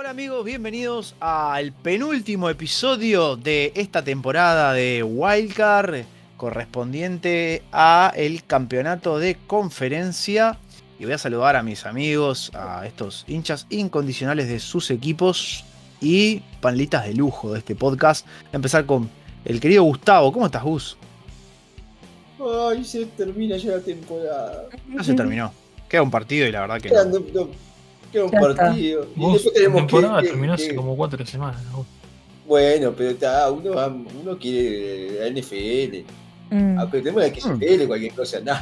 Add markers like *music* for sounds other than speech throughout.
Hola amigos, bienvenidos al penúltimo episodio de esta temporada de Wildcard correspondiente a el campeonato de conferencia y voy a saludar a mis amigos, a estos hinchas incondicionales de sus equipos y panelitas de lujo de este podcast. Voy a empezar con el querido Gustavo. ¿Cómo estás, Gus? Ay, se termina ya la temporada. No se terminó. Queda un partido y la verdad que. No. Queda un Ya está. partido. Y después la tenemos temporada que- terminó que- hace como cuatro semanas. ¿no? Bueno, pero está, uno, va- uno quiere la NFL. Mm. Ah, pero tenemos la XFL, cualquier cosa. Nah.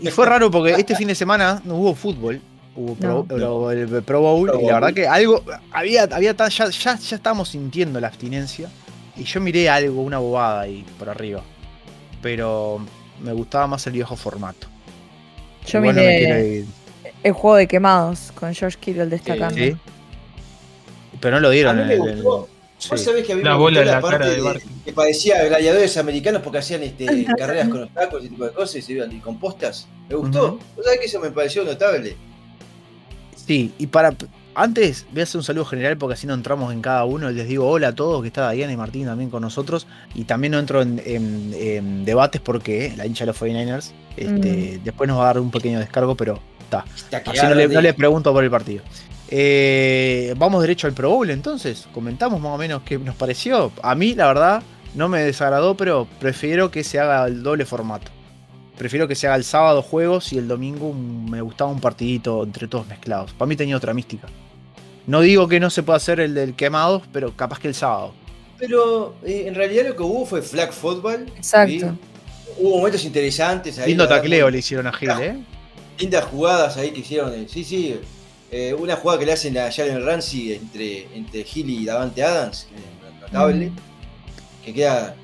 Y fue raro porque este fin de semana no hubo fútbol. Hubo Pro, No. El Pro Bowl Pro y la Bowl. verdad que algo. Había, había ya, ya, ya estábamos sintiendo la abstinencia. Y yo miré algo, una bobada ahí por arriba. Pero me gustaba más el viejo formato. Yo miré. El juego de quemados con George Kittle destacando. Sí. Pero no lo A dieron mí en me el. el- gustó. sí. Vos sabés que a mí La me bola gustó en la parte cara de de- que parecía gladiadores americanos porque hacían este, *laughs* carreras con obstáculos y ese tipo de cosas y se iban y con postas. Me gustó. Ujú. Vos sabés que eso me pareció notable. Sí, y para. Antes voy a hacer un saludo general porque así no entramos en cada uno. Les digo hola a todos, que está Diana y Martín también con nosotros. Y también no entro en, en- en debates porque la hincha de los 49ers este, después nos va a dar un pequeño descargo, pero está. Así no le, no le pregunto por el partido. Eh, vamos derecho al Pro Bowl entonces. Comentamos más o menos qué nos pareció. A mí, la verdad, no me desagradó, pero prefiero que se haga el doble formato. Prefiero que se haga el sábado juegos y el domingo me gustaba un partidito entre todos mezclados. Para mí tenía otra mística. No digo que no se pueda hacer el del quemados, pero capaz que el sábado. Pero eh, en realidad lo que hubo fue flag football. Exacto. ¿sí? Hubo momentos interesantes ahí. Lindo tacleo le hicieron a Gil, ¿eh? Lindas jugadas ahí que hicieron. eh, Sí, sí. eh, una jugada que le hacen a Jalen Ramsey entre, entre Hill y Davante Adams, que es notable. Mm. Que queda.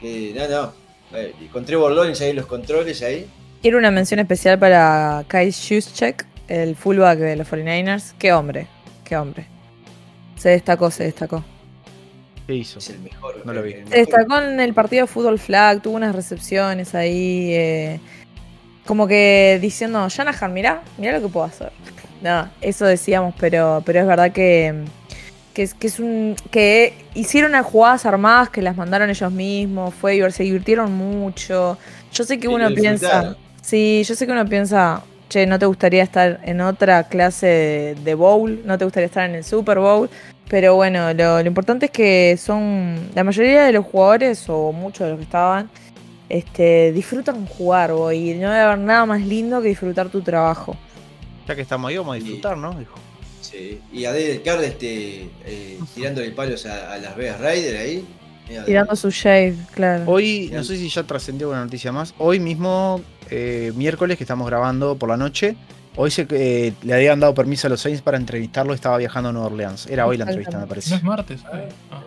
Que, no, no. eh, con Trevor Lawrence ahí los controles ahí. Quiero una mención especial para Kai Juszczyk, el fullback de los 49ers. Qué hombre, qué hombre. Se destacó, se destacó. ¿Qué hizo? Es el mejor. No lo vi. Se destacó en el partido de fútbol flag, tuvo unas recepciones ahí. eh, como que diciendo, Shanahan, mirá, mirá lo que puedo hacer. No, eso decíamos, pero, pero es verdad que, que, es, que es un. que hicieron unas jugadas armadas que las mandaron ellos mismos, fue se divirtieron mucho. Yo sé que uno piensa. Sí, yo sé que uno piensa, che, no te gustaría estar en otra clase de, de bowl, no te gustaría estar en el Super Bowl, pero bueno, lo, lo importante es que son, la mayoría de los jugadores, o muchos de los que estaban, este, disfrutan jugar, bo, y no debe haber nada más lindo que disfrutar tu trabajo. Ya que estamos ahí, vamos a disfrutar, ¿no? Dijo. Sí. Y a Carr este, eh, tirándole palos a, a las Vegas Raiders ahí. Mira, Tirando su shade, claro. Hoy, no sé si ya trascendió una noticia más. Hoy mismo, eh, miércoles, que estamos grabando por la noche, hoy se, eh, le habían dado permiso a los Saints para entrevistarlo. Estaba viajando a Nueva Orleans. Era hoy la entrevista, me ¿No parece. es martes? Ah.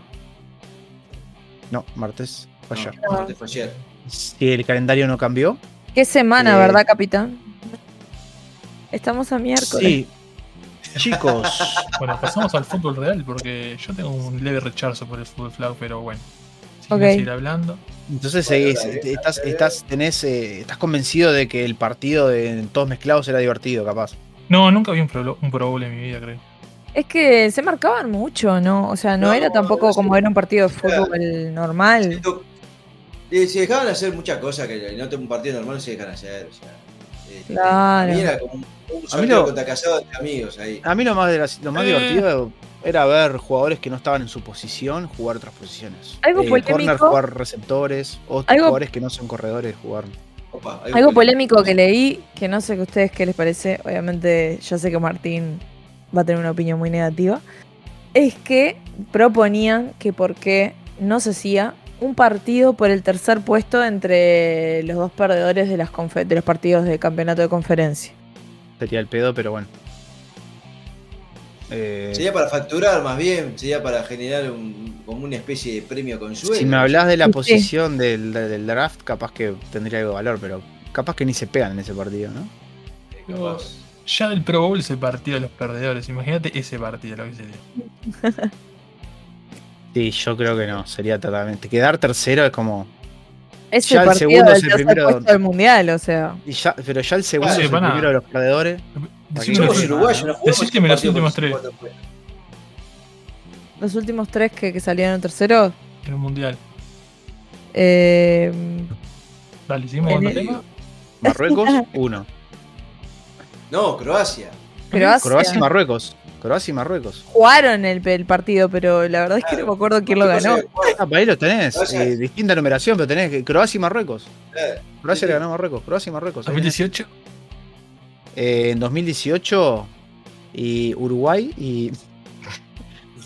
No, martes. fue no, ayer. no, te fue ayer. Si el calendario no cambió. Qué semana, eh, ¿verdad, capitán? Estamos a miércoles. Sí. Chicos, *laughs* Bueno, pasamos al fútbol real porque yo tengo un leve rechazo por el fútbol flag, pero bueno. Si Ok. quiero seguir hablando. entonces seguís, dale, te- estás, estás, tenés, eh, estás convencido de que el partido de todos mezclados era divertido, capaz. No, nunca vi un Pro, un Pro Bowl en mi vida, creo. Es que se marcaban mucho, ¿no? O sea, no, No, era tampoco no como ver un partido de fútbol normal. Eh, se dejaban hacer muchas cosas que en otro un partido normal no se dejan hacer. O sea, eh, Claro. a era como un, un sorteo lo- contra casado entre amigos ahí. A mí lo más, lo más Eh. divertido era ver jugadores que no estaban en su posición jugar otras posiciones. Algo Eh, polémico. corner jugar receptores, otros Algo- jugadores que no son corredores jugar. Opa, Algo polémico que leí, que no sé que ustedes qué les parece, obviamente yo sé que Martín va a tener una opinión muy negativa, es que proponían que por qué no se hacía un partido por el tercer puesto entre los dos perdedores de, las confe- de los partidos de campeonato de conferencia. Sería el pedo, pero bueno. Eh, Sería para facturar más bien, sería para generar un, como una especie de premio consuelo. si me hablas de la Sí. posición del, del draft, capaz que tendría algo de valor, pero capaz que ni se pegan en ese partido, ¿no? Eh, capaz. Ya del Pro Bowl es el partido de los perdedores. Imagínate ese partido, lo que sería. *laughs* Sí, yo creo que no, sería totalmente. Quedar tercero es como. Es Ya el segundo del es el primero. del mundial, o sea. y ya, pero ya el segundo Sí, es el primero de los perdedores. Decime Aquí los, Somos uruguayos, no los últimos tres. puestos. Los últimos tres que, que salieron tercero. En el mundial. Eh, Dale, el- el tema. Marruecos, *laughs* uno. No, Croacia. Croacia. Croacia y Marruecos. Croacia y Marruecos. Jugaron el, el partido, pero la verdad es que no me acuerdo quién lo ganó. Ah, para ahí lo tenés. Eh, distinta numeración, pero tenés Croacia y Marruecos. Eh, Croacia le ganó a Marruecos. Croacia y Marruecos. ahí tenés. 2018. Eh, en 2018 y Uruguay y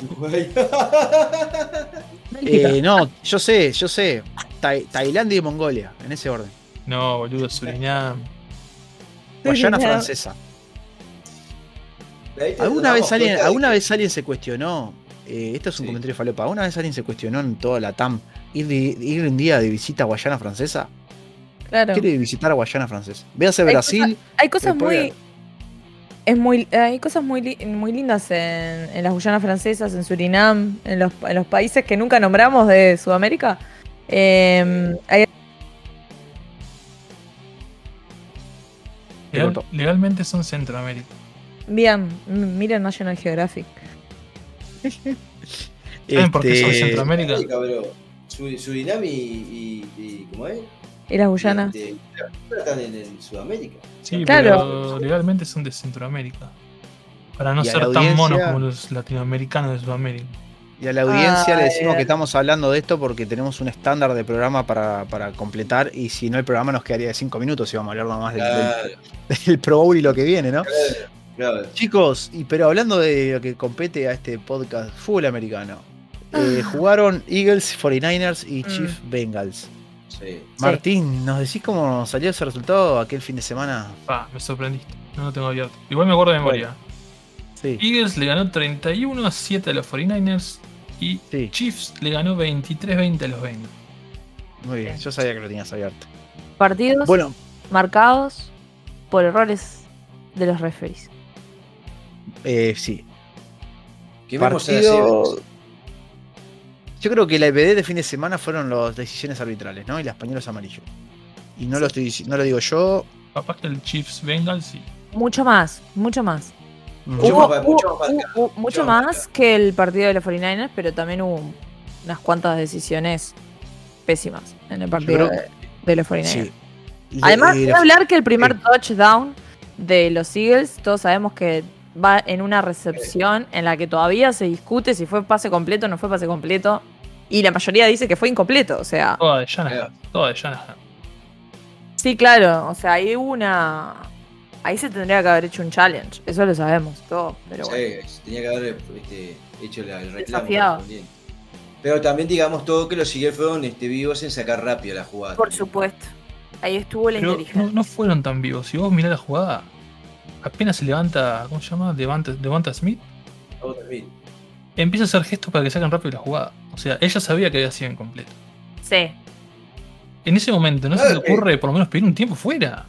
Uruguay. *laughs* eh, no, yo sé, yo sé. Tai- Tailandia y Mongolia, en ese orden. No, boludo, Surinam. Guayana Surinam. francesa. ¿Alguna vez alguien, alguna que- vez alguien se cuestionó? eh, esto es un Sí. comentario falopa. ¿Alguna vez alguien se cuestionó en toda la TAM ir, de- ir un día de visita a Guayana francesa? Claro. Quiere visitar a Guayana francesa. Véase Hay Brasil. Hay cosas muy. Es muy, hay cosas muy, muy lindas en, en las Guyanas francesas, en Surinam, en los, en los países que nunca nombramos de Sudamérica. Eh, hay- Te Legal- cortó. legalmente son Centroamérica. Bien, miren National Geographic. ¿Saben por qué son este, Centroamérica? Surinam y, y, y- ¿Cómo es? Y las Guyanas. De- de- pero están en, Sudamérica. Sí, Claro. pero legalmente son de Centroamérica. Para no ser tan monos como los latinoamericanos de Sudamérica. Y a la audiencia le decimos eh. que estamos hablando de esto porque tenemos un estándar de programa para, para completar y si no el programa nos quedaría de 5 minutos y vamos a hablar nada más del, Claro, del- *laughs* del Pro Bowl y lo que viene, ¿no? claro. Chicos, y pero hablando de lo que compete a este podcast, fútbol americano. eh, jugaron Eagles, 49ers y Mm. Chiefs Bengals. Sí. Martín, ¿nos decís cómo salió ese resultado aquel fin de semana? Me sorprendiste. No lo tengo abierto. Igual me acuerdo de memoria. Sí, Eagles le ganó 31 a 7 a los 49ers y sí, Chiefs le ganó 23-20 a los Bengals. muy bien. Yo sabía que lo tenías abierto. Partidos Bueno, marcados por errores de los referees. Eh, sí. Las Partido. cebras. Yo creo que la EPD de fin de semana fueron las decisiones arbitrales, ¿no? Y los pañuelos amarillos. Y no lo estoy no lo digo yo. Capaz que el Chiefs Bengals sí. Mucho más, mucho más. Mucho Hubo, más- hubo- mucho más hubo- marcado, hubo mucho mucho más más marcado. que el partido de los 49ers, pero también hubo unas cuantas decisiones pésimas en el partido creo- de, de los 49ers. Sí. Además, Y- quiero hablar que el primer touchdown de los Eagles, todos sabemos que va en una recepción en la que todavía se discute si fue pase completo o no fue pase completo. Y la mayoría dice que fue incompleto. O sea, Toda de Shanahan. Toda de Shanahan. sí, claro. O sea, hay una. Ahí se tendría que haber hecho un challenge. Eso lo sabemos todo. Pero bueno. Sí, tenía que haber este, hecho la- el reclamo. Desafiado. Pero también digamos todo que los Eagles fueron este, vivos en sacar rápido la jugada. Por supuesto. Ahí estuvo la Pero inteligencia. no, no fueron tan vivos. Si vos mirás la jugada, apenas se levanta, ¿cómo se llama? Devante, Devonta Smith, Otra vez. empieza a hacer gestos para que saquen rápido la jugada. O sea, ella sabía que había sido incompleto. Sí. En ese momento, ¿no se Claro te ocurre por lo menos pedir un tiempo fuera?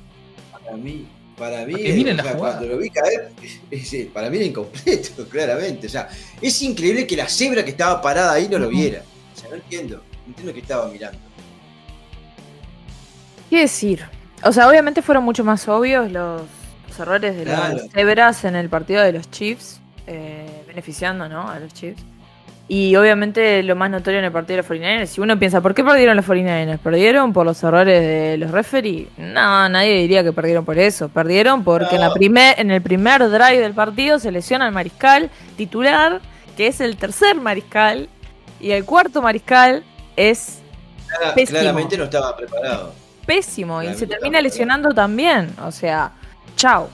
Para mí, para mí, Para que miren o la sea, jugada. cuando lo vi caer, *laughs* es- para mí era incompleto, *laughs* claramente. O sea, es increíble que la cebra que estaba parada ahí no lo viera. O sea, no entiendo. No entiendo que estaba mirando. ¿Qué decir? O sea, obviamente fueron mucho más obvios los errores de Claro. las cebras en el partido de los Chiefs, eh, beneficiando ¿no? a los Chiefs. Y obviamente lo más notorio en el partido de los 49ers, si uno piensa, ¿por qué perdieron los 49ers? ¿Perdieron por los errores de los referees? No, nadie diría que perdieron por eso. Perdieron porque en, la primer, en el primer drive del partido se lesiona al mariscal titular, que es el tercer mariscal, y el cuarto mariscal es Pésimo. claramente no estaba preparado. pésimo y se termina lesionando también. O sea, chao.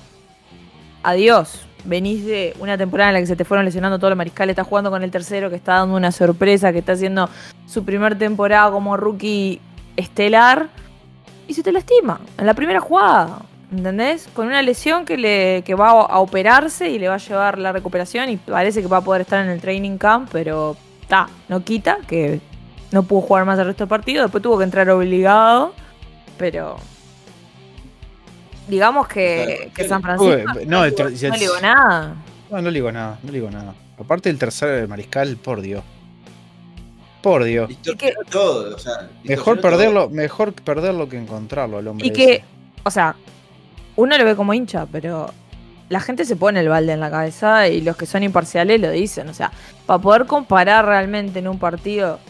Adiós. Venís de una temporada en la que se te fueron lesionando todos los mariscales, estás jugando con el tercero que está dando una sorpresa, que está haciendo su primer temporada como rookie estelar y se te lastima en la primera jugada. ¿Entendés? Con una lesión que, le, que va a operarse y le va a llevar la recuperación y parece que va a poder estar en el training camp, pero está, no quita que no pudo jugar más el resto del partido, después tuvo que entrar obligado, pero digamos que, que San Francisco Uy, no, no le digo nada. No, no le digo nada, no le digo nada. Aparte del tercer mariscal, por Dios. Por Dios. Distorsionó todo. O sea, Mejor perderlo, mejor perderlo que encontrarlo al hombre. Y que, ese. o sea, uno lo ve como hincha, pero la gente se pone el balde en la cabeza y los que son imparciales lo dicen. O sea, para poder comparar realmente en un partido,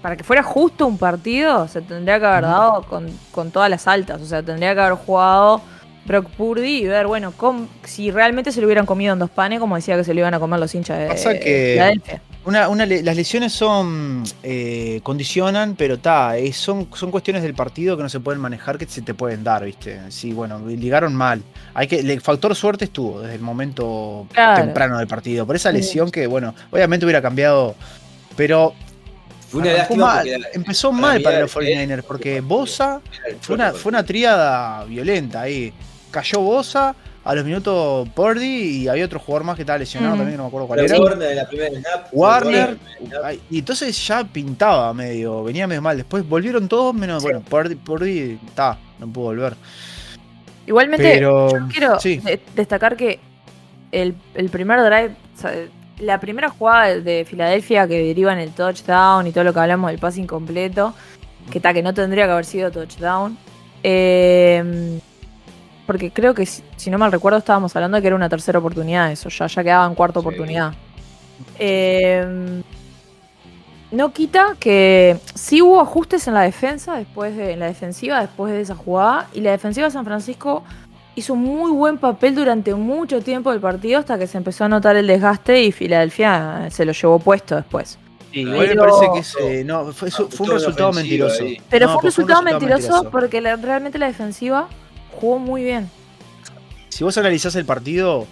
para que fuera justo un partido, se tendría que haber dado con, con todas las altas. O sea, tendría que haber jugado Brock Purdy y ver, bueno, cómo- si realmente se lo hubieran comido en dos panes, como decía que se lo iban a comer los hinchas de Pasa que-. Una, una las lesiones son eh, condicionan, pero ta, eh, son, son cuestiones del partido que no se pueden manejar, que se te pueden dar, ¿viste? Sí, bueno, ligaron mal. Hay que, el factor suerte estuvo desde el momento Claro. temprano del partido. Por esa Sí. lesión que, bueno, obviamente hubiera cambiado, pero Fue una mal, la- empezó para mal para los 49ers, porque Bosa fue una, fue una tríada violenta ahí. Cayó Bosa, a los minutos Purdy y había otro jugador más que estaba lesionado Mm. también, no me acuerdo cuál era. Warner la primera snap. y entonces ya pintaba medio, venía medio mal. Después volvieron todos, menos, bueno, Purdy, Purdy está, no pudo volver. Igualmente, Pero yo quiero sí. de- destacar que el, el primer drive, o sea, la primera jugada de- de Filadelfia que deriva en el touchdown y todo lo que hablamos del pase incompleto, que está que no tendría que haber sido touchdown. eh, porque creo que, si, si no mal recuerdo, estábamos hablando de que era una tercera oportunidad, eso, ya, ya quedaba en cuarta Sí. oportunidad. Eh, no quita que sí hubo ajustes en la defensa, después de, en la defensiva, después de esa jugada, y la defensiva de San Francisco hizo un muy buen papel durante mucho tiempo del partido hasta que se empezó a notar el desgaste y Filadelfia se lo llevó puesto después. Sí, Pero- me parece que es, eh, no, fue, Ah, fue un resultado mentiroso. ahí. Pero No, fue un resultado mentiroso, porque la- realmente la defensiva jugó muy bien. Si vos analizás el partido,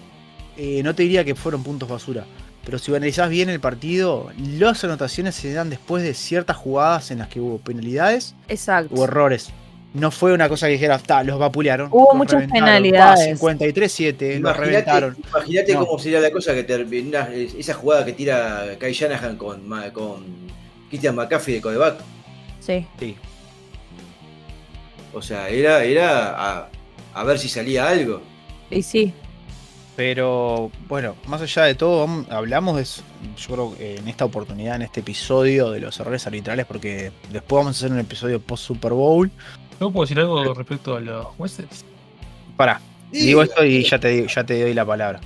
eh, no te diría que fueron puntos basura. Pero si analizás bien el partido, las anotaciones se dan después de ciertas jugadas en las que hubo penalidades Exacto. o errores. No fue una cosa que dijera, "Ta, los vapulearon. Hubo los muchas penalidades. pa, 53-7, los reventaron. Imagínate No. cómo sería la cosa que termina esa jugada que tira Kai Shanahan con, con Christian McCaffrey de codeback. Sí. Sí. O sea, era, era a, a ver si salía algo. Y sí. Pero bueno, más allá de todo, hablamos de, eso, yo creo que en esta oportunidad, en este episodio de los errores arbitrales, porque después vamos a hacer un episodio post Super Bowl. ¿Yo puedo decir algo respecto a los jueces? Pará, digo esto y ya te, digo- ya te doy la palabra.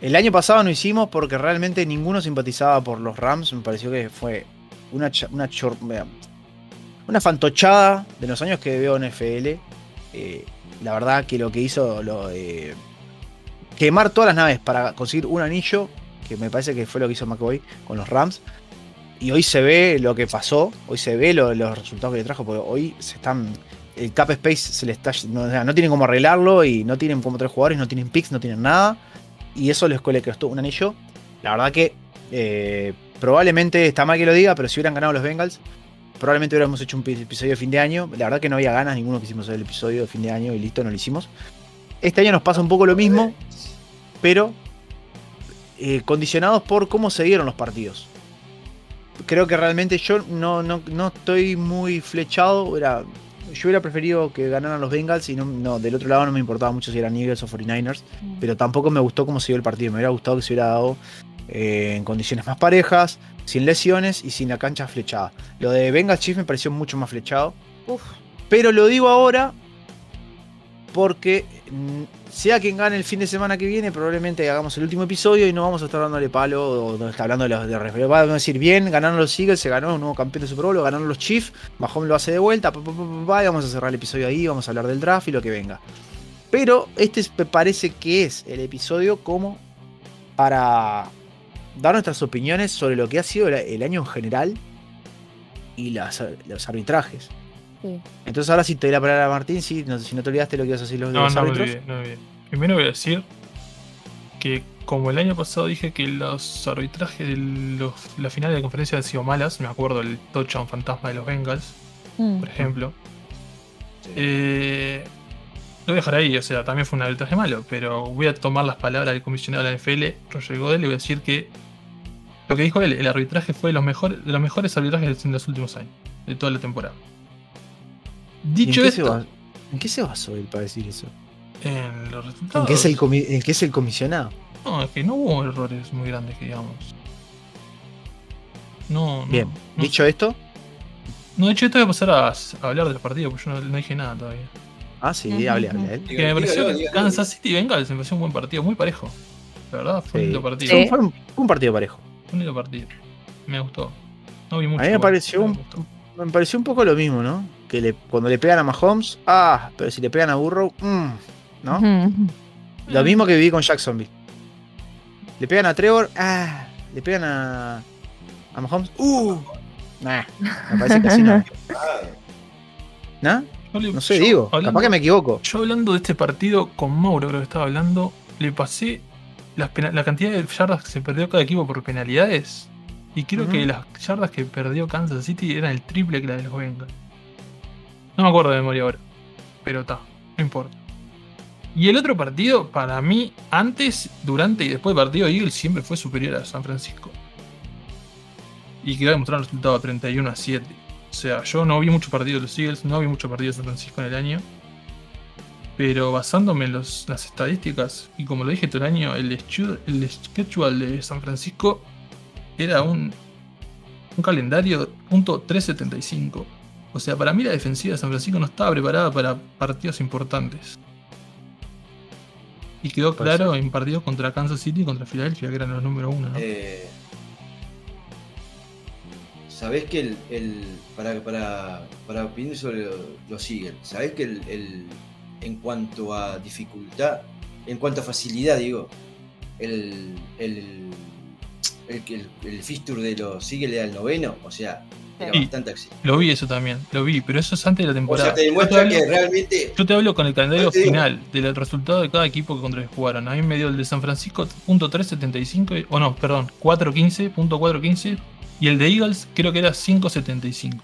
El año pasado no hicimos porque realmente ninguno simpatizaba por los Rams. Me pareció que fue una, una, chor- una fantochada de los años que veo en FL. Eh, la verdad que lo que hizo, lo, eh, quemar todas las naves para conseguir un anillo, que me parece que fue lo que hizo McCoy con los Rams. Y hoy se ve lo que pasó, hoy se ve lo- los resultados que le trajo, porque hoy se están. El cap space se le está. No, no tienen cómo arreglarlo y no tienen como tres jugadores, no tienen picks, no tienen nada. Y eso les le costó un anillo. La verdad que eh, probablemente está mal que lo diga, pero si hubieran ganado los Bengals, probablemente hubiéramos hecho un pi- episodio de fin de año. La verdad que no había ganas, ninguno quisimos hacer el episodio de fin de año y listo, no lo hicimos. Este año nos pasa un poco lo mismo, pero eh, condicionados por cómo se dieron los partidos. Creo que realmente yo no, no, no estoy muy flechado. Hubiera- yo hubiera preferido que ganaran los Bengals y no, no, del otro lado no me importaba mucho si eran Eagles o 49ers. Pero tampoco me gustó cómo se dio el partido. Me hubiera gustado que se hubiera dado eh, en condiciones más parejas, sin lesiones y sin la cancha flechada. Lo de Bengals Chiefs me pareció mucho más flechado. Uf. Pero lo digo ahora porque mm, sea quien gane el fin de semana que viene, probablemente hagamos el último episodio y no vamos a estar dándole palo o no está hablando de los de. Vamos a decir, bien, ganaron los Eagles, se ganó un nuevo campeón de Super Bowl, o ganaron los Chiefs, Mahomes lo hace de vuelta, pa, pa, pa, pa, pa, y vamos a cerrar el episodio ahí, vamos a hablar del draft y lo que venga. Pero este me parece que es el episodio como para dar nuestras opiniones sobre lo que ha sido el, año en general y las- los arbitrajes. Sí. Entonces ahora sí te doy la palabra a Martín, si no, si no te olvidaste lo que ibas a decir los, No, los no me árbitros. olvidé, no me olvidé. Primero voy a decir que como el año pasado dije que los arbitrajes de los, la final de la conferencia han sido malas, me acuerdo el touchdown fantasma de los Bengals, Mm. por ejemplo. Eh, lo voy a dejar ahí, o sea, también fue un arbitraje malo, pero voy a tomar las palabras del comisionado de la NFL, Roger Godel, y voy a decir que lo que dijo él, el arbitraje fue de los, mejores de los mejores arbitrajes en los últimos años, de toda la temporada. ¿Y ¿En Dicho qué, esto, ¿En qué se basó él para decir eso? en los ¿En resultados. qué, es el comi- en qué es el comisionado? No, es que no hubo errores muy grandes que digamos. No, no, Bien, no, dicho esto, no, de hecho, esto voy a pasar a, a hablar del partido, porque yo no, no dije nada todavía. Ah, sí, hable, ujú. hable. él. Que me pareció Dígalo, que dígalo. Kansas City Bengals me pareció un buen partido, muy parejo. La verdad, fue un lindo partido. Sí. Fue un, partido parejo. Fue un lindo partido. Me gustó. No vi mucho. A mí me pareció un, me me pareció un poco lo mismo, ¿no? Que le, cuando le pegan a Mahomes, ah, pero si le pegan a Burrow, mm, ¿no? Lo mismo que viví con Jacksonville. Le pegan a Trevor, ah, le pegan a, a Mahomes, uh, nah, me parece que así no. *laughs* No sé, yo, digo, hablando- capaz que me equivoco. Yo hablando de este partido con Mauro, creo que estaba hablando, le pasé las la cantidad de yardas que se perdió cada equipo por penalidades. Y creo que las yardas que perdió Kansas City eran el triple que la de los Bengals. No me acuerdo de memoria ahora. Pero está, no importa. Y el otro partido, para mí, antes, durante y después del partido, Eagles siempre fue superior a San Francisco. Y quedó demostrado el resultado 31 a 7. O sea, yo no vi muchos partidos de los Eagles, no vi muchos partidos de San Francisco en el año. Pero basándome en los- las estadísticas, y como lo dije todo el año, el, schedule de San Francisco era un, un calendario punto 375. O sea, para mí la defensiva de San Francisco no estaba preparada para partidos importantes. Y quedó claro en partidos contra Kansas City y contra Filadelfia, que eran los número uno. ¿no? eh, Sabés que el, el- para, para, para opinar sobre lo- los Eagles, sabés que el, el- en cuanto a dificultad, en cuanto a facilidad, digo, el, el, el, el, el fixture de los Eagles era el noveno, o sea, era Sí. bastante accesible. Lo vi eso también, lo vi, pero eso es antes de la O temporada. sea, te Yo te demuestra hablo- que realmente Yo te hablo con el calendario Yo final del resultado de cada equipo que contra el que jugaron. A mí me dio el de San Francisco punto .375, y- o no, perdón, 415, punto .415 y el de Eagles creo que era 575.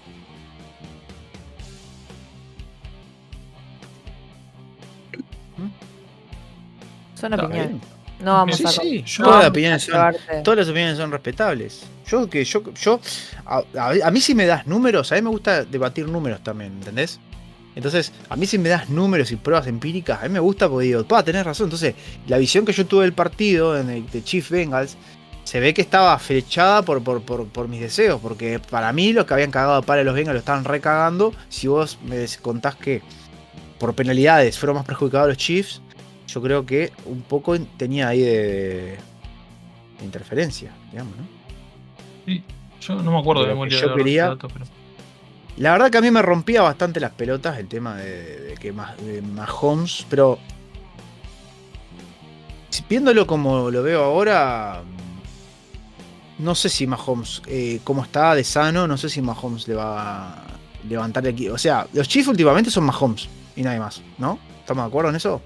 Son opiniones. No vamos Sí, a sí, yo- todas las opiniones son, cagarte. todas las opiniones son respetables. Yo que yo yo a, a- a mí si me das números, a mí me gusta debatir números también, ¿entendés? Entonces, a mí si me das números y pruebas empíricas, a mí me gusta porque digo, pa, tenés razón. Entonces, la visión que yo tuve del partido en el de Chief Bengals se ve que estaba flechada por, por, por, por mis deseos, porque para mí los que habían cagado para los Bengals lo estaban recagando. Si vos me contás que por penalidades fueron más perjudicados los Chiefs, yo creo que un poco tenía ahí de, de interferencia, digamos, ¿no? Sí, yo no me acuerdo de memoria yo quería- datos, pero La verdad que a mí me rompía bastante las pelotas el tema de, de que más de Mahomes, pero viéndolo como lo veo ahora, no sé si Mahomes, eh, como está de sano, no sé si Mahomes le va a levantar el equipo. O sea, los Chiefs últimamente son Mahomes y nadie más, ¿no? ¿Estamos de acuerdo en eso?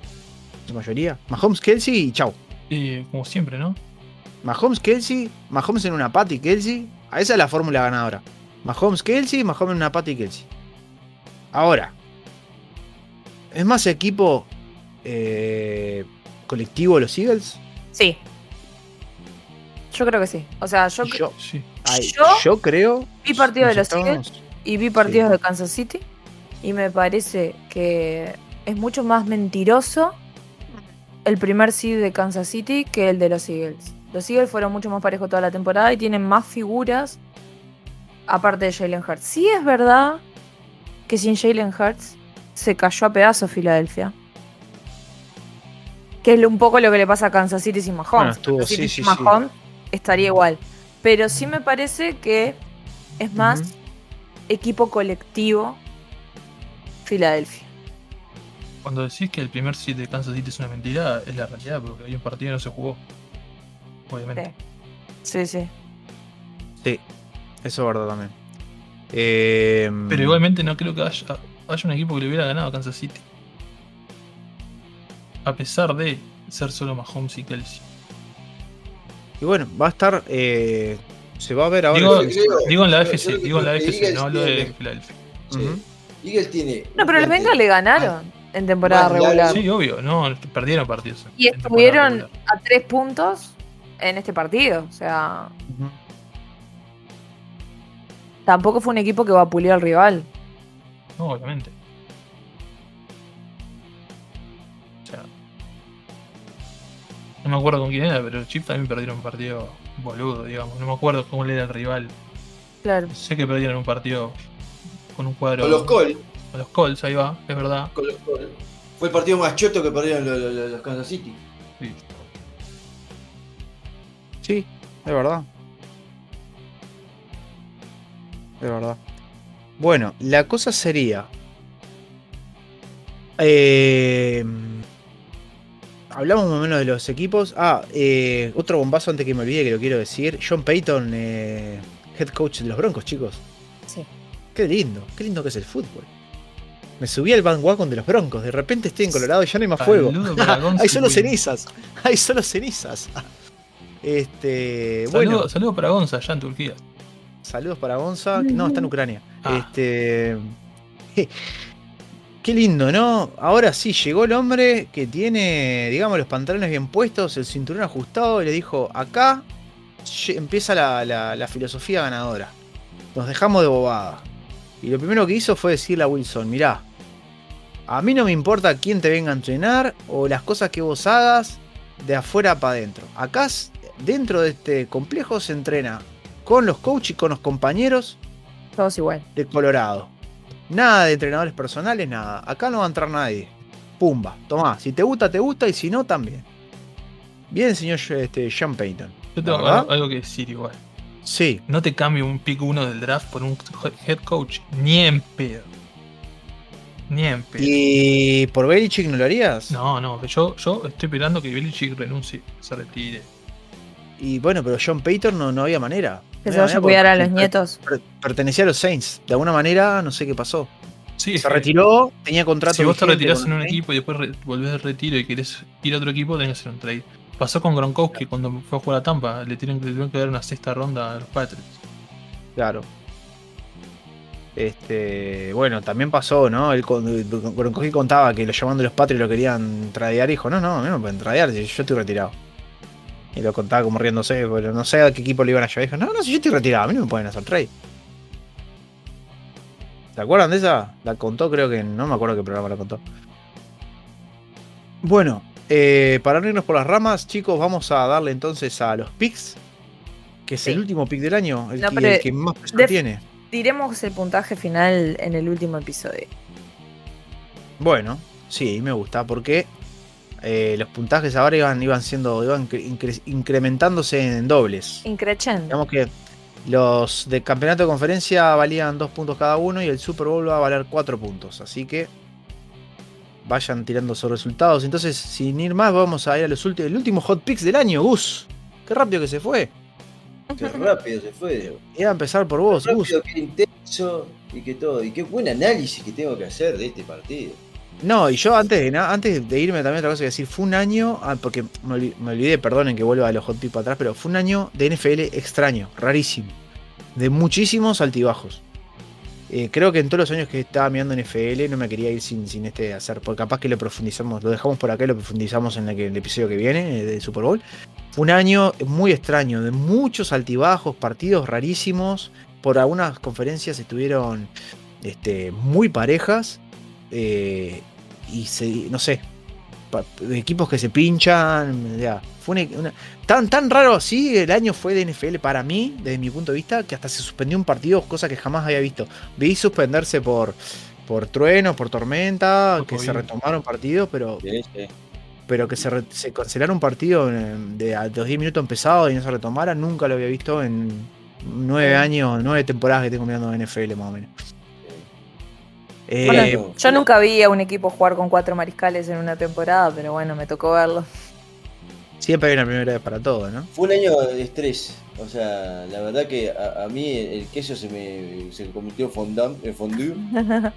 La mayoría. Mahomes, Kelsey y chau. sí, como siempre, ¿no? Mahomes, Kelsey, Mahomes en una pata y Kelsey. A esa es la fórmula ganadora. Mahomes, Kelsey, Mahomes en una pata y Kelsey. Ahora, ¿es más equipo eh, colectivo los Eagles? Sí. Yo creo que sí. O sea, yo, Yo, Sí. ay, Yo yo creo. vi partidos de los estamos- y vi partidos Sí. de Kansas City y me parece que es mucho más mentiroso el primer seed de Kansas City que el de los Eagles. Los Eagles fueron mucho más parejos toda la temporada y tienen más figuras aparte de Jalen Hurts. Sí es verdad que sin Jalen Hurts se cayó a pedazos Filadelfia. Que es un poco lo que le pasa a Kansas City sin Mahomes. Bueno, estuvo- Kansas City sí, sin sí, sí. Estaría igual. Pero sí me parece que es más equipo colectivo Filadelfia. Cuando decís que el primer seed de Kansas City es una mentira, es la realidad, porque hay un partido que no se jugó. Obviamente. Sí, sí. Sí, eso es verdad también. Eh, Pero igualmente no creo que haya, haya un equipo que le hubiera ganado a Kansas City. A pesar de ser solo Mahomes y Kelsey. Y bueno, va a estar. eh, se va a ver ahora. Digo, yo creo- digo en la FC, digo en la FC, no hablo de Filadelfia. Sí. Ujú. Eagles tiene. No, pero los Bengals le ganaron en temporada regular. Sí, obvio, no, perdieron partidos. Y estuvieron a tres puntos en este partido. O sea, tampoco fue un equipo que vapuleó al rival. No, obviamente. No me acuerdo con quién era, pero Chiefs también perdieron un partido boludo, digamos. No me acuerdo cómo le era el rival. Claro. Sé que perdieron un partido con un cuadro. Con los Colts. con los Colts, ahí va, es verdad. Con los- con- Fue el partido más choto que perdieron los, los- los Kansas City. Sí. Sí, es verdad. Es verdad. Bueno, la cosa sería. eh, hablamos más o menos de los equipos. Ah, eh, otro bombazo antes que me olvide que lo quiero decir. John Payton, eh, head coach de los Broncos, chicos. Sí. Qué lindo, qué lindo que es el fútbol. Me subí al bandwagon de los Broncos. De repente estoy en Colorado y ya no hay más fuego. *laughs* Hay solo cenizas. Hay solo cenizas. Este, Saludo, bueno, saludo para Gonza, allá en Turquía. saludos para Gonza. No, está en Ucrania. Ah. Este, qué lindo, ¿no? Ahora sí, llegó el hombre que tiene, digamos, los pantalones bien puestos, el cinturón ajustado y le dijo, acá empieza la, la- la filosofía ganadora. Nos dejamos de bobada. Y lo primero que hizo fue decirle a Wilson, mirá, a mí no me importa quién te venga a entrenar o las cosas que vos hagas de afuera para adentro. Acá, dentro de este complejo, se entrena con los coaches y con los compañeros Todos igual. de Colorado. Nada de entrenadores personales, nada. Acá no va a entrar nadie. Pumba, tomá. Si te gusta, te gusta y si no, también. Bien, señor este, Sean Payton. Yo tengo algo que decir igual. Sí, No te cambio un pick 1 del draft por un head coach. Ni en pedo. Ni en pedo. ¿Y por Belichick no lo harías? No, no, yo, yo estoy esperando que Belichick renuncie, se retire. Y bueno, pero John Payton no, no había manera. Que se vaya a cuidar a los nietos. per- Pertenecía a los Saints. De alguna manera, no sé qué pasó. Sí, Se que retiró, tenía contrato. Si vos te retirás en un Saints. equipo y después re- volvés de retiro y querés ir a otro equipo, tenés que hacer un trade. Pasó con Gronkowski cuando fue a jugar a Tampa, le tuvieron que dar una sexta ronda a los Patriots. Claro. Este, bueno, también pasó, ¿no? Con- Gronkowski contaba que lo llaman de los Patriots lo querían tradear. y Dijo, no, no, a mí no me pueden tradear, yo estoy retirado. Y lo contaba como riéndose, pero no sé a qué equipo le iban a llevar. Dijo, no, no, si yo estoy retirado, a mí no me pueden hacer trade. ¿Se acuerdan de esa? La contó, creo que no me acuerdo qué programa la contó. Bueno, eh, para no irnos por las ramas, chicos, vamos a darle entonces a los picks. Que es Sí. el último pick del año, el, No, que, pero el que más peso tiene. Diremos el puntaje final en el último episodio. Bueno, sí, me gusta, porque eh, los puntajes ahora iban, iban siendo, iban cre- incre- incrementándose en dobles. Increchendo. Digamos que los de campeonato de conferencia valían dos puntos cada uno y el Super Bowl va a valer cuatro puntos. Así que vayan tirando sus resultados. Entonces, sin ir más, vamos a ir a los últimos, el último hot picks del año, Gus. Qué rápido que se fue. Qué rápido se fue. Diego. Iba a empezar por vos, Gus. rápido, qué intenso y qué todo. Y qué buen análisis que tengo que hacer de este partido. No, y yo antes de, antes de irme también otra cosa que decir, fue un año, ah, porque me olvi- me olvidé, perdonen que vuelva a los hot tips atrás, pero fue un año de NFL extraño, rarísimo, de muchísimos altibajos. Eh, creo que en todos los años que estaba mirando NFL no me quería ir sin, sin este hacer, porque capaz que lo profundizamos, lo dejamos por acá y lo profundizamos en el episodio que viene eh, de Super Bowl. Fue un año muy extraño, de muchos altibajos, partidos rarísimos. Por algunas conferencias estuvieron este, muy parejas. Eh, y se, no sé, pa- equipos que se pinchan. ya, fue una- una- tan, tan raro así el año fue de NFL para mí, desde mi punto de vista, que hasta se suspendió un partido, cosa que jamás había visto. Vi suspenderse por, por truenos, por tormenta, que se retomaron partidos, pero, Sí, sí. pero que se, re- se cancelara un partido eh, de a los 10 minutos empezado y no se retomara, nunca lo había visto en nueve años, nueve temporadas que tengo mirando NFL más o menos. Eh, Bueno, Eh, yo nunca vi a un equipo jugar con cuatro mariscales en una temporada, pero bueno, me tocó verlo. siempre hay una primera vez para todo, ¿no? Fue un año de estrés. O sea, la verdad que a, a mí el queso se me se convirtió en fondant, fondue. *laughs*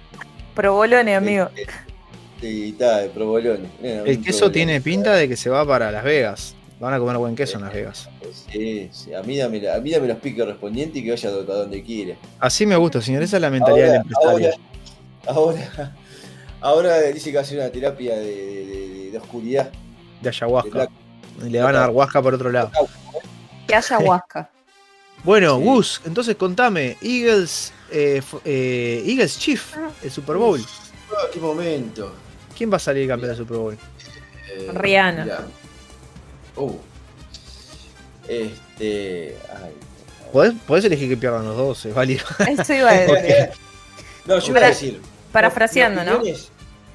Provolone, amigo. Eh, eh, Y está, de provolone. Eh, El queso provolone. tiene pinta de que se va para Las Vegas. Van a comer buen queso en Las Vegas. Sí, sí. A mí dame, a mí dame los piques correspondientes y que vaya a donde quiera. Así me gusta, señor. Esa es la mentalidad del empresario. ahora, ahora, *laughs* ahora dice que va a hacer una terapia de, de- de- de oscuridad. De ayahuasca. Y le van a dar huasca por otro lado. Que haya huasca. *laughs* Bueno, Sí. Gus, entonces contame. Eagles, eh, eh, Eagles Chief, el Super Bowl. Ah, qué momento. ¿Quién va a salir campeón del Super Bowl? Eh, Rihanna. mirá. Uh. Este. Ay. ¿Podés, podés elegir que pierdan los dos, es válido. Eso iba a decir. *laughs* No, yo iba a decir. Parafraseando, ¿no?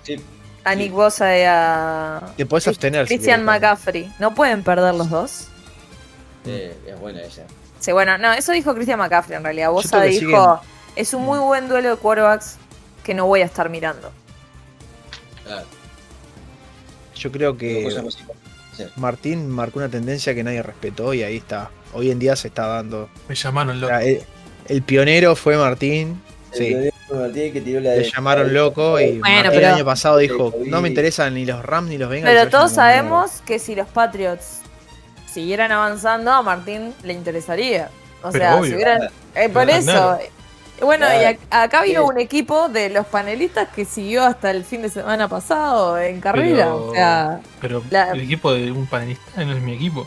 Sí, A Nick Bosa y a Te puedes abstener. Christian. McCaffrey. ¿No pueden perder los dos? eh, es buena esa. Sí, bueno, no, eso dijo Christian McCaffrey en realidad. Bosa dijo, es un muy buen duelo de quarterbacks que no voy a estar mirando. Claro, Yo creo que importantes. Martín marcó una tendencia que nadie respetó y ahí está. Hoy en día se está dando. Me llamaron O loco. sea, el, el pionero fue Martín. Sí. El Martínez que tiró la Le de- llamaron loco y Bueno, Martín pero- el año pasado dijo, no me interesan ni los Rams ni los Bengals. Pero todos sabemos que si los Patriots siguieran avanzando, a Martín le interesaría. O Pero sea, obvio. si hubieran... eh, por eso. Bueno, y Claro. acá vino Sí. un equipo de los panelistas que siguió hasta el fin de semana pasado en carrera. Pero- O sea, Pero la- el equipo de un panelista no es mi equipo.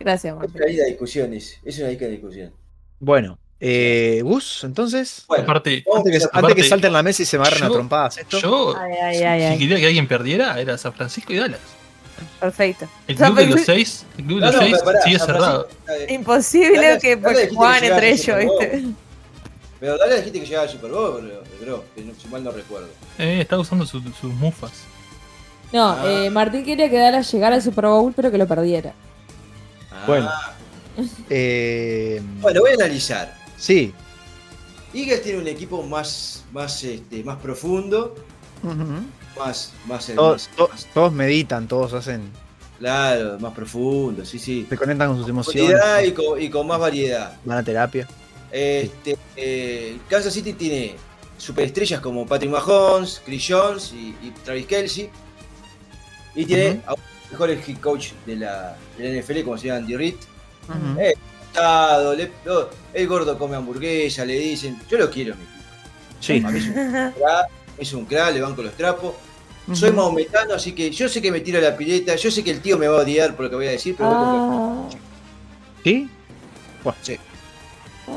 gracias, Es Martín. una ida de discusiones. Es una discusión. Bueno, eh, Gus, entonces. Bueno, Aparte, Antes que, a- antes aparte, que salten la mesa y se agarren a yo- trompadas esto. yo, Ay, ay, si, ay, si ay. quería que alguien perdiera, era San Francisco y Dallas. Perfecto. El club de los seis, el club de los no, seis pará, sigue cerrado. Imposible que que entre ellos, ¿viste? Pero dale dijiste que llegaba al Super Bowl, bro, bro, que no- si mal no recuerdo. Eh, está usando su- sus mufas. No, Ah. eh, Martín quería que Dallas llegara al Super Bowl, pero que lo perdiera. Ah, Bueno. Eh, *laughs* Bueno, voy a analizar. Sí. Eagles tiene un equipo más, más, este, más profundo, más, más, todos, más- to- más- todos meditan, todos hacen. claro, más profundo, sí, sí. Se conectan con sus emociones. Y con, y con más variedad. Van a terapia. Este, eh, Kansas City tiene superestrellas como Patrick Mahomes, Chris Jones y, y Travis Kelsey. Y tiene Ujú. a uno de los mejores head coach de la, de la NFL, como se llama Andy Reid. Eh, Le- el gordo come hamburguesa, le dicen, yo lo quiero, mi equipo. Sí. Mí es un crack, es un crack, le banco los trapos. Soy maometano, así que yo sé que me tiro la pileta, yo sé que el tío me va a odiar por lo que voy a decir, pero Ah, ¿Sí? Bueno, Sí.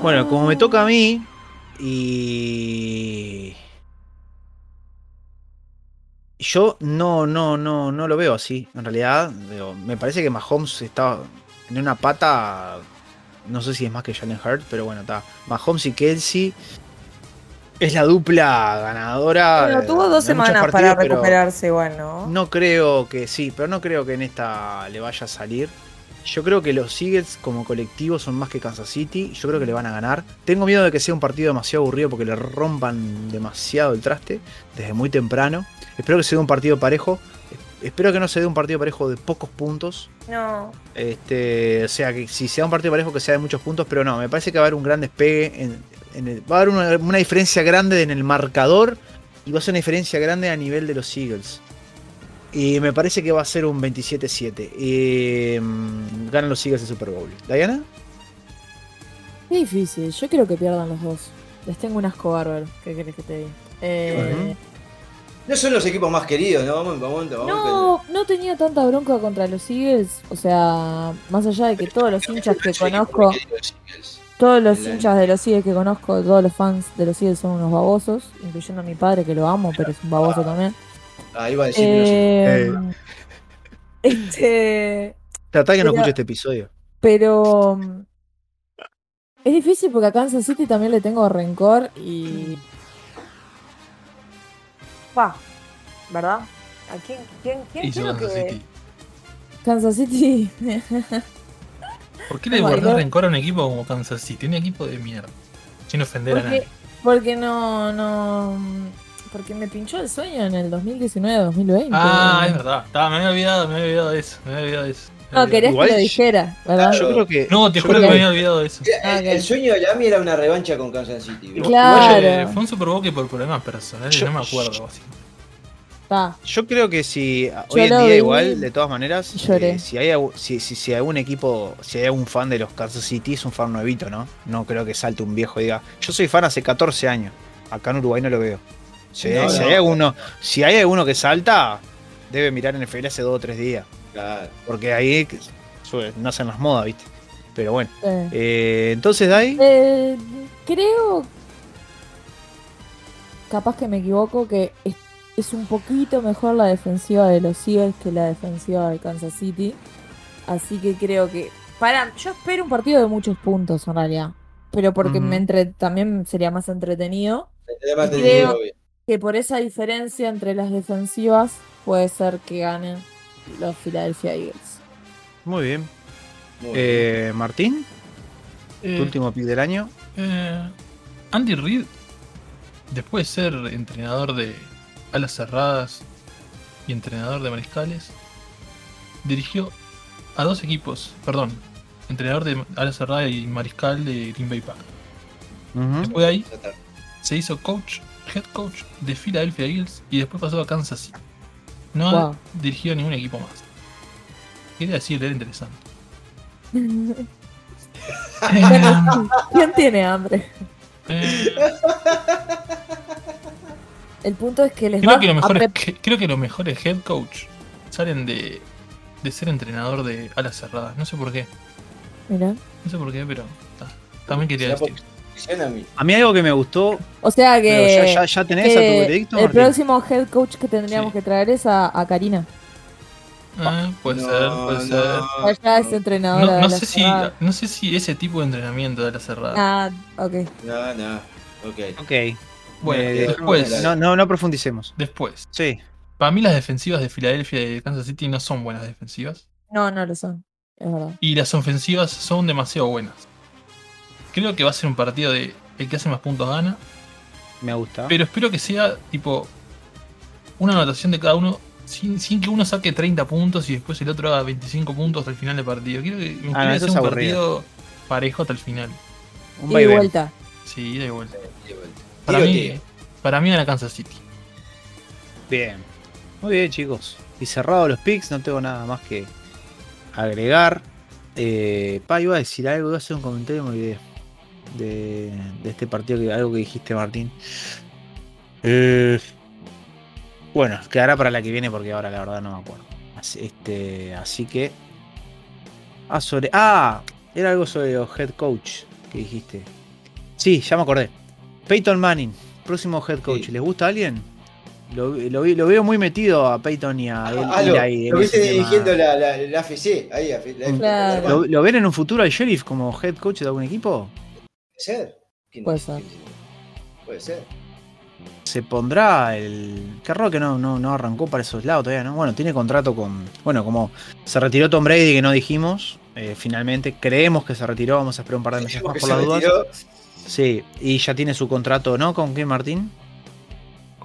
Bueno, como me toca a mí y yo no, no, no, no lo veo así. En realidad, me parece que Mahomes está en una pata. No sé si es más que Jalen Hurts, pero bueno, está. Mahomes y Kelsey es la dupla ganadora. Bueno, tuvo dos semanas para partidos, recuperarse igual, ¿no? No creo que sí, pero no creo que en esta le vaya a salir. Yo creo que los Eagles como colectivo son más que Kansas City. Yo creo que le van a ganar. Tengo miedo de que sea un partido demasiado aburrido porque le rompan demasiado el traste desde muy temprano. Espero que sea un partido parejo. Espero que no se dé un partido parejo de pocos puntos. No. Este, o sea, que si sea un partido parejo que sea de muchos puntos, pero no, me parece que va a haber un gran despegue. En, en el- va a haber una, una diferencia grande en el marcador y va a ser una diferencia grande a nivel de los Eagles. Y me parece que va a ser un 27-7. Y, mm, ganan los Eagles el Super Bowl. ¿Diana? Es difícil, yo quiero que pierdan los dos. Les tengo un asco bárbaro, ¿qué querés que te diga? Eh, No son los equipos más queridos, ¿no? Vamos, vamos, vamos. no, no tenía tanta bronca contra los Eagles. O sea, más allá de que todos los hinchas que conozco, todos los hinchas de los Eagles que conozco, todos los fans de los Eagles son unos babosos, incluyendo a mi padre que lo amo, pero es un baboso también. Ah, iba a decir, pero sí. Eh, Este, Tratá que no escuche este episodio. pero mm, es difícil porque a Kansas City también le tengo rencor y pa, ¿verdad? ¿A quién quién quién Hizo Kansas que City. Kansas City? ¿Por qué le Oh my guardás rencor a un equipo como Kansas City? Tiene equipo de mierda. Sin ofender a porque nadie. porque no no porque me pinchó el sueño en el 2019-2020. Ah, es verdad. Me había olvidado, me había olvidado de eso. Me había olvidado de eso. No, querías Igual que lo dijera, ¿verdad? Claro. Yo creo que. olvidado. No, te juro que me había olvidado de eso. El, el sueño de Miami era una revancha con Kansas City. Claro. Igual, eh, fue un Super Bowl que por problemas personales Yo- no me acuerdo. así. Pa. Yo creo que si hoy en día vi, igual, de todas maneras, lloré. eh, si hay si, si, si algún equipo, si hay algún fan de los Kansas City, es un fan nuevito, ¿no? No creo que salte un viejo y diga, yo soy fan hace 14 años. Acá en Uruguay no lo veo. Si, No, si no. hay alguno, si hay alguno que salta, debe mirar NFL hace 2 o 3 días. Claro. Porque ahí nacen las modas, ¿viste? Pero bueno. eh. Eh, entonces, Dai, Eh, creo, capaz que me equivoco, que es, es un poquito mejor la defensiva de los Eagles que la defensiva de Kansas City. Así que creo que... Para, yo espero un partido de muchos puntos en realidad. Pero porque me entre, también sería más entretenido. Más Creo- obvio. Que por esa diferencia entre las defensivas puede ser que ganen los Philadelphia Eagles. Muy bien. Muy bien. Eh, Martín, Eh, tu último pick del año. eh, Andy Reid, después de ser entrenador de alas cerradas y entrenador de mariscales, dirigió a dos equipos, perdón, entrenador de alas cerradas y mariscal de Green Bay Packers. Ujú. Después de ahí se hizo coach, head coach de Philadelphia Eagles y después pasó a Kansas City. No ha Wow. dirigido a ningún equipo más. Quería decir, era interesante. Bueno, *laughs* ¿Quién tiene hambre? Eh, El punto es que les creo, va que lo a mejor pre- que- creo que los mejores head coach salen de, de ser entrenador de alas cerradas. No sé por qué. Mirá. No sé por qué, pero ta, también quería por decir. A mí. Algo que me gustó, O sea que, ya, ya, ya tenés a tu veredicto, el Martín. próximo head coach que tendríamos Sí. que traer es a, a Karina. Ah, puede No, ser, puede no, ser. Ella es entrenadora No, de la sé si, cerrada. no sé si ese tipo de entrenamiento de alas cerradas. Ah, ok. No, no. Ok. Ok. Bueno, Eh, después, No, no, no profundicemos. después. Sí. Para mí las defensivas de Filadelfia y de Kansas City no son buenas defensivas. No, no lo son. Es verdad. Y las ofensivas son demasiado buenas. Creo que va a ser un partido de el que hace más puntos gana. Me gusta. Pero espero que sea tipo una anotación de cada uno sin, sin que uno saque 30 puntos y después el otro haga 25 puntos hasta el final del partido. Quiero que me Ah, no, es un aburrido. partido parejo hasta el final. Un Y de vaivén. vuelta. Sí, ida y vuelta. De vuelta. Para mí, para mí gana Kansas City. Bien. Muy bien, chicos. Y cerrado los picks, no tengo nada más que agregar. Eh, pa, iba a decir algo, iba a hacer un comentario, me olvidé. De, de este partido, que algo que dijiste, Martín. Eh, bueno, quedará para la que viene porque ahora la verdad no me acuerdo. Así, este, así que. Ah, sobre. Ah, era algo sobre los head coach que dijiste. Sí, ya me acordé. Peyton Manning, próximo head coach. Sí. ¿Les gusta a alguien? Lo, lo vi- lo veo muy metido a Peyton y a él. Ah, lo, en lo viste dirigiendo la, la, la AFC. Ahí, la, la- Claro. ¿Lo, lo ven en un futuro al sheriff como head coach de algún equipo? ¿Puede ser? ¿Quién- Puede ser. quién- Puede ser. Se pondrá el. Qué raro que no, no, no arrancó para esos lados todavía, ¿no? Bueno, tiene contrato con. Bueno, como se retiró Tom Brady, que no dijimos. eh, finalmente, creemos que se retiró. Vamos a esperar un par de meses más por las dudas. Sí, y ya tiene su contrato, ¿no? ¿Con qué, Martín?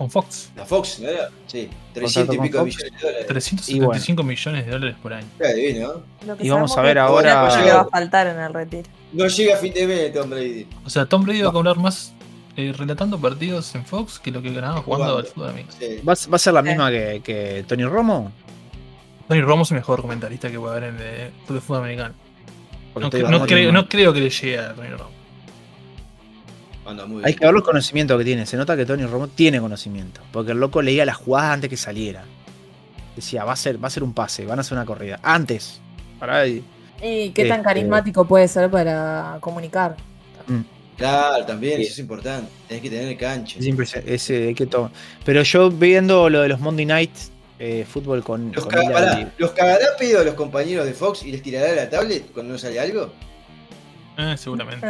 Con Fox. La Fox, ¿no era? Sí, Contrato 300 y pico millones de dólares. 375 millones de dólares por año. Divino, ¿no? Y vamos a ver que ahora- que va a *laughs* faltar en el retiro. No llega a fin de mes Tom Brady. O sea, Tom Brady va a cobrar más eh, relatando partidos en Fox que lo que ganaba jugando al fútbol americano. Sí. ¿Va, a- va a ser la misma que, que Tony Romo? Tony Romo es el mejor comentarista que puede haber en el fútbol fútbol americano. No, no creo, no creo que le llegue a Tony Romo. Anda muy Hay bien. que ver los conocimientos que tiene. Se nota que Tony Romo tiene conocimiento. Porque el loco leía las jugadas antes que saliera. Decía, va a ser, va a ser un pase, van a hacer una corrida. Antes. Para ahí. ¿Y qué tan Este- carismático puede ser para comunicar? Claro, también, Sí. eso es importante. Tenés que tener cancha. Es hay que to- Pero yo viendo lo de los Monday Night eh, fútbol con, Los, con pará, ¿Los cagará pedo a los compañeros de Fox y les tirará la tablet cuando no sale algo? Eh, seguramente.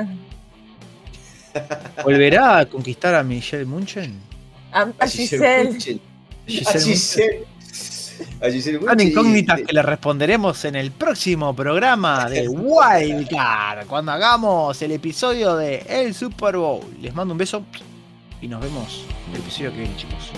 ¿Volverá a conquistar a Michelle Munchen? A, a Giselle. Giselle A. Giselle. A Giselle Son Munchen y- incógnitas que le responderemos en el próximo programa de Wildcard, cuando hagamos el episodio de El Super Bowl. Les mando un beso y nos vemos en el episodio que viene, chicos.